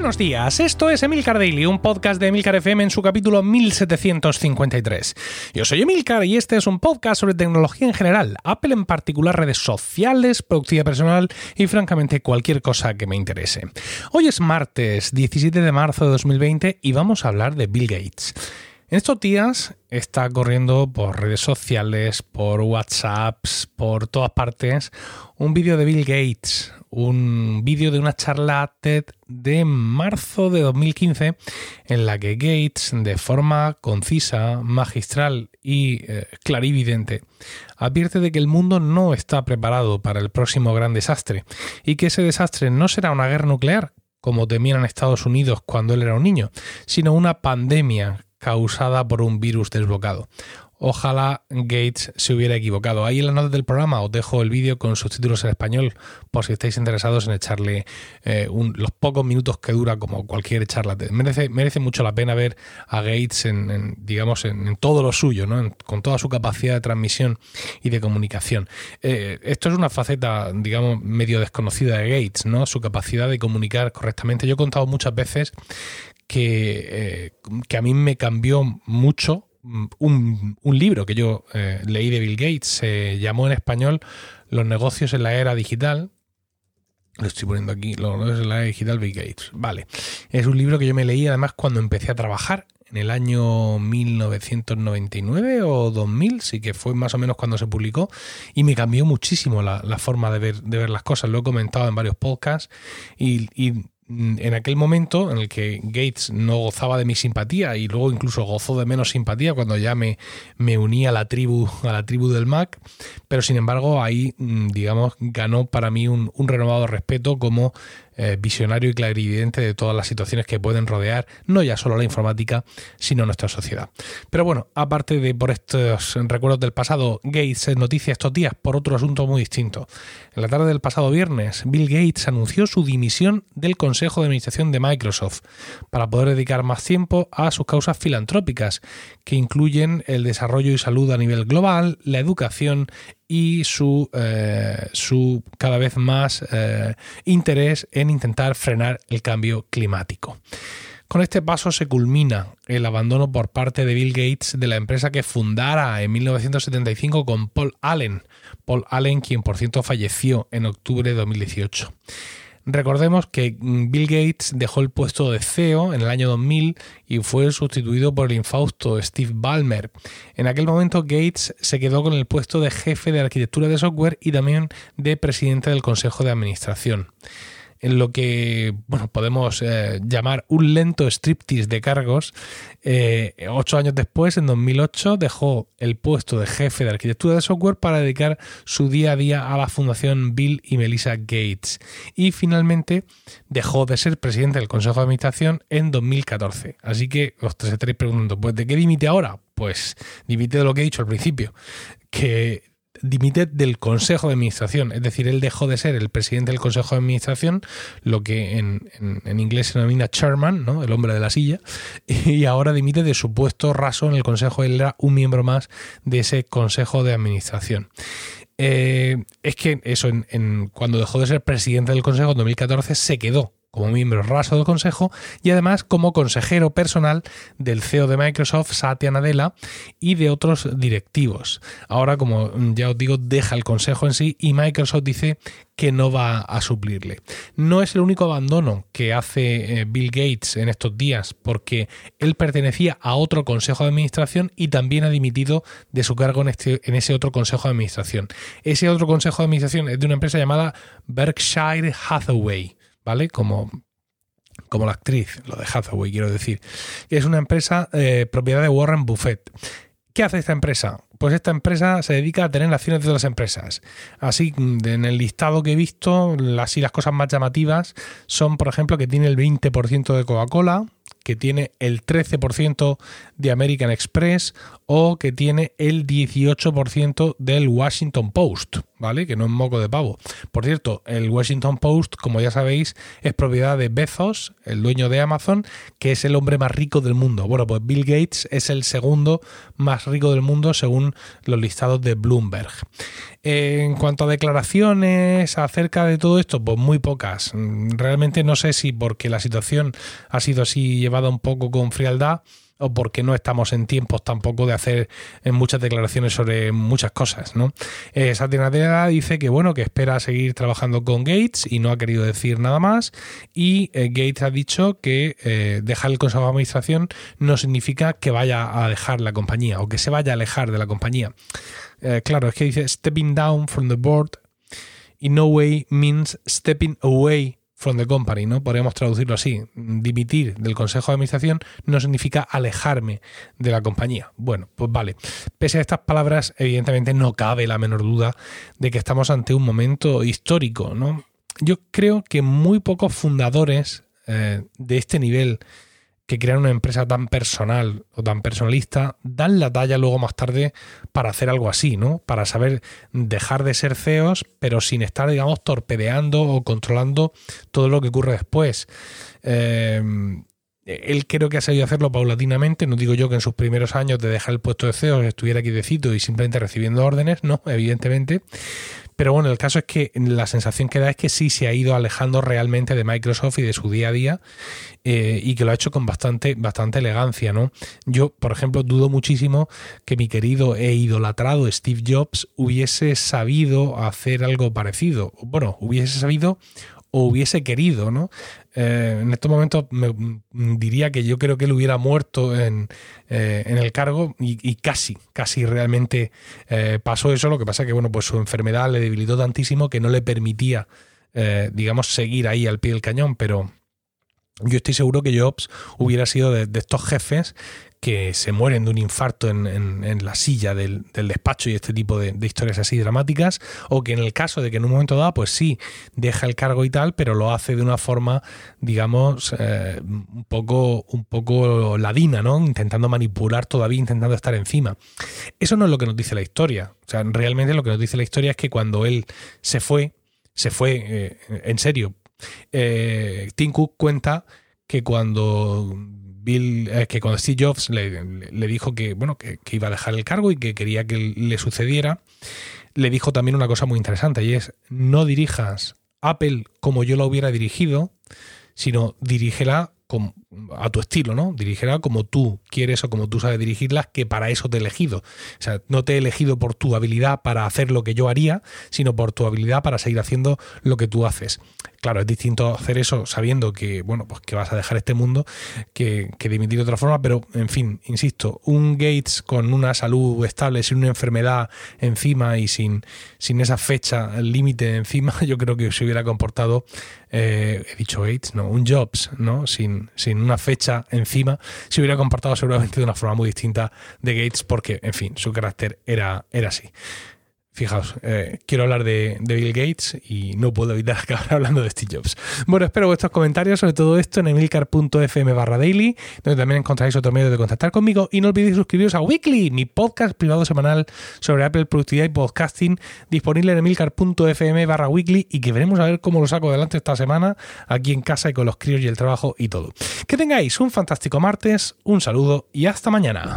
Buenos días, esto es Emilcar Daily, un podcast de Emilcar FM en su capítulo 1753. Yo soy Emilcar y este es un podcast sobre tecnología en general, Apple en particular, redes sociales, productividad personal y francamente cualquier cosa que me interese. Hoy es martes 17 de marzo de 2020 y vamos a hablar de Bill Gates. En estos días está corriendo por redes sociales, por WhatsApps, por todas partes, un vídeo de Bill Gates, un vídeo de una charla TED de marzo de 2015 en la que Gates, de forma concisa, magistral y eh, clarividente, advierte de que el mundo no está preparado para el próximo gran desastre y que ese desastre no será una guerra nuclear, como temían Estados Unidos cuando él era un niño, sino una pandemia causada por un virus desbloqueado. Ojalá Gates se hubiera equivocado. Ahí en las notas del programa os dejo el vídeo con subtítulos en español por si estáis interesados en echarle eh, los pocos minutos que dura como cualquier charla. Merece, mucho la pena ver a Gates en, digamos en, todo lo suyo, ¿no? con toda su capacidad de transmisión y de comunicación. Eh, esto es una faceta, digamos, medio desconocida de Gates, ¿no? Su capacidad de comunicar correctamente. Yo he contado muchas veces que, eh, que a mí me cambió mucho un, libro que yo eh, leí de Bill Gates. Se llamó en español Los negocios en la era digital. Lo estoy poniendo aquí, Los negocios en la era digital Bill Gates. Vale. Es un libro que yo me leí además cuando empecé a trabajar en el año 1999 o 2000, sí que fue más o menos cuando se publicó, y me cambió muchísimo la, forma de ver, de ver las cosas. Lo he comentado en varios podcasts y, Mm, en aquel momento en el que Gates no gozaba de mi simpatía y luego incluso gozó de menos simpatía cuando ya me, me uní a la tribu a la tribu del Mac pero sin embargo ahí mm, digamos ganó para mí un, un renovado respeto como eh, visionario y clarividente de todas las situaciones que pueden rodear no ya solo la informática, sino nuestra sociedad. Pero bueno, aparte de por estos recuerdos del pasado, Gates es noticia estos días por otro asunto muy distinto. En la tarde del pasado viernes, Bill Gates anunció su dimisión del Consejo de Administración de Microsoft para poder dedicar más tiempo a sus causas filantrópicas, que incluyen el desarrollo y salud a nivel global, la educación y su, eh, su cada vez más eh, interés en intentar frenar el cambio climático. Con este paso se culmina el abandono por parte de Bill Gates de la empresa que fundara en 1975 con Paul Allen. Paul Allen, quien por cierto falleció en octubre de 2018. Recordemos que mm, Bill Gates dejó el puesto de CEO en el año 2000 y fue sustituido por el infausto Steve Ballmer. En aquel momento Gates se quedó con el puesto de jefe de arquitectura de software y también de presidente del Consejo de Administración en lo que bueno, podemos eh, llamar un lento striptease de cargos. Eh, ocho años después, en 2008, dejó el puesto de jefe de arquitectura de software para dedicar su día a día a la fundación Bill y Melissa Gates. Y finalmente dejó de ser presidente del Consejo de Administración en 2014. Así que os estaréis preguntando, ¿pues de qué dimite ahora? Pues dimite de lo que he dicho al principio, que dimite del Consejo de Administración, es decir, él dejó de ser el presidente del Consejo de Administración, lo que en, inglés se denomina chairman, ¿no? el hombre de la silla, y ahora dimite de su puesto raso en el Consejo, él era un miembro más de ese Consejo de Administración. Eh, es que eso, en, cuando dejó de ser presidente del Consejo en 2014, se quedó como miembro raso del Consejo y además como consejero personal del CEO de Microsoft, Satya Nadella, y de otros directivos. Ahora, como ya os digo, deja el Consejo en sí y Microsoft dice que no va a suplirle. No es el único abandono que hace eh, Bill Gates en estos días, porque él pertenecía a otro Consejo de Administración y también ha dimitido de su cargo en, este, en ese otro Consejo de Administración. Ese otro Consejo de Administración es de una empresa llamada Berkshire Hathaway. ¿Vale? Como, como la actriz, lo de Hathaway, quiero decir, es una empresa eh, propiedad de Warren Buffett. ¿Qué hace esta empresa? Pues esta empresa se dedica a tener acciones de otras empresas. Así, en el listado que he visto, así las cosas más llamativas son, por ejemplo, que tiene el 20% de Coca-Cola, que tiene el 13% de American Express o que tiene el 18% del Washington Post. ¿vale? Que no es moco de pavo. Por cierto, el Washington Post, como ya sabéis, es propiedad de Bezos, el dueño de Amazon, que es el hombre más rico del mundo. Bueno, pues Bill Gates es el segundo más rico del mundo según los listados de Bloomberg. En cuanto a declaraciones acerca de todo esto, pues muy pocas. Realmente no sé si porque la situación ha sido así llevada un poco con frialdad o porque no estamos en tiempos tampoco de hacer eh, muchas declaraciones sobre muchas cosas, ¿no? Eh, dice que bueno, que espera seguir trabajando con Gates y no ha querido decir nada más y eh, Gates ha dicho que eh, dejar el consejo de administración no significa que vaya a dejar la compañía o que se vaya a alejar de la compañía. Claro, es que dice stepping down from the board in no way means stepping away from the company, ¿no? Podríamos traducirlo así. Dimitir del consejo de administración no significa alejarme de la compañía. Bueno, pues vale. Pese a estas palabras, evidentemente no cabe la menor duda de que estamos ante un momento histórico, ¿no? Yo creo que muy pocos fundadores eh, de este nivel que crean una empresa tan personal o tan personalista dan la talla luego más tarde para hacer algo así, ¿no? Para saber dejar de ser CEOs, pero sin estar, digamos, torpedeando o controlando todo lo que ocurre después. Eh, él creo que ha sabido hacerlo paulatinamente. No digo yo que en sus primeros años de dejar el puesto de CEO estuviera quietecito y simplemente recibiendo órdenes, no, evidentemente. Pero bueno, el caso es que la sensación que da es que sí se ha ido alejando realmente de Microsoft y de su día a día eh, y que lo ha hecho con bastante, bastante elegancia, ¿no? Yo, por ejemplo, dudo muchísimo que mi querido e idolatrado Steve Jobs hubiese sabido hacer algo parecido. Bueno, hubiese sabido o hubiese querido, ¿no? Eh, en estos momentos me, mm, diría que yo creo que él hubiera muerto en, eh, el cargo y, casi, casi realmente eh, pasó eso. Lo que pasa es que, bueno, pues su enfermedad le debilitó tantísimo que no le permitía, digamos, seguir ahí al pie del cañón, pero yo estoy seguro que Jobs hubiera sido de estos jefes que se mueren de un infarto en, la silla del, despacho y este tipo de, historias así dramáticas, o que en el caso de que en un momento dado, pues sí, deja el cargo y tal, pero lo hace de una forma, digamos, eh, un, poco, un poco ladina, ¿no? Intentando manipular todavía, intentando estar encima. Eso no es lo que nos dice la historia. O sea, realmente lo que nos dice la historia es que cuando él se fue, se fue eh, en serio. Eh, cuenta que cuando Bill, eh, que cuando Steve Jobs le, dijo que, bueno, que, iba a dejar el cargo y que quería que le sucediera, le dijo también una cosa muy interesante y es, no dirijas Apple como yo la hubiera dirigido, sino dirígela a tu estilo, ¿no? Dirigirá como tú quieres o como tú sabes dirigirlas, que para eso te he elegido. O sea, no te he elegido por tu habilidad para hacer lo que yo haría, sino por tu habilidad para seguir haciendo lo que tú haces. Claro, es distinto hacer eso sabiendo que, bueno, pues que vas a dejar este mundo que, que dimitir de otra forma, pero en fin, insisto, un Gates con una salud estable, sin una enfermedad encima y sin, sin esa fecha límite encima, yo creo que se hubiera comportado, eh, he dicho Gates, no, un Jobs, ¿no? Sin, sin una fecha encima, se hubiera comportado seguramente de una forma muy distinta de Gates porque, en fin, su carácter era, era así. Fijaos, eh, quiero hablar de, Bill Gates y no puedo evitar acabar hablando de Steve Jobs. Bueno, espero vuestros comentarios sobre todo esto en emilcar.fm barra daily, donde también encontráis otro medio de contactar conmigo. Y no olvidéis suscribiros a Weekly, mi podcast privado semanal sobre Apple Productividad y Podcasting, disponible en emilcar.fm barra weekly y que veremos a ver cómo lo saco adelante esta semana aquí en casa y con los críos y el trabajo y todo. Que tengáis un fantástico martes, un saludo y hasta mañana.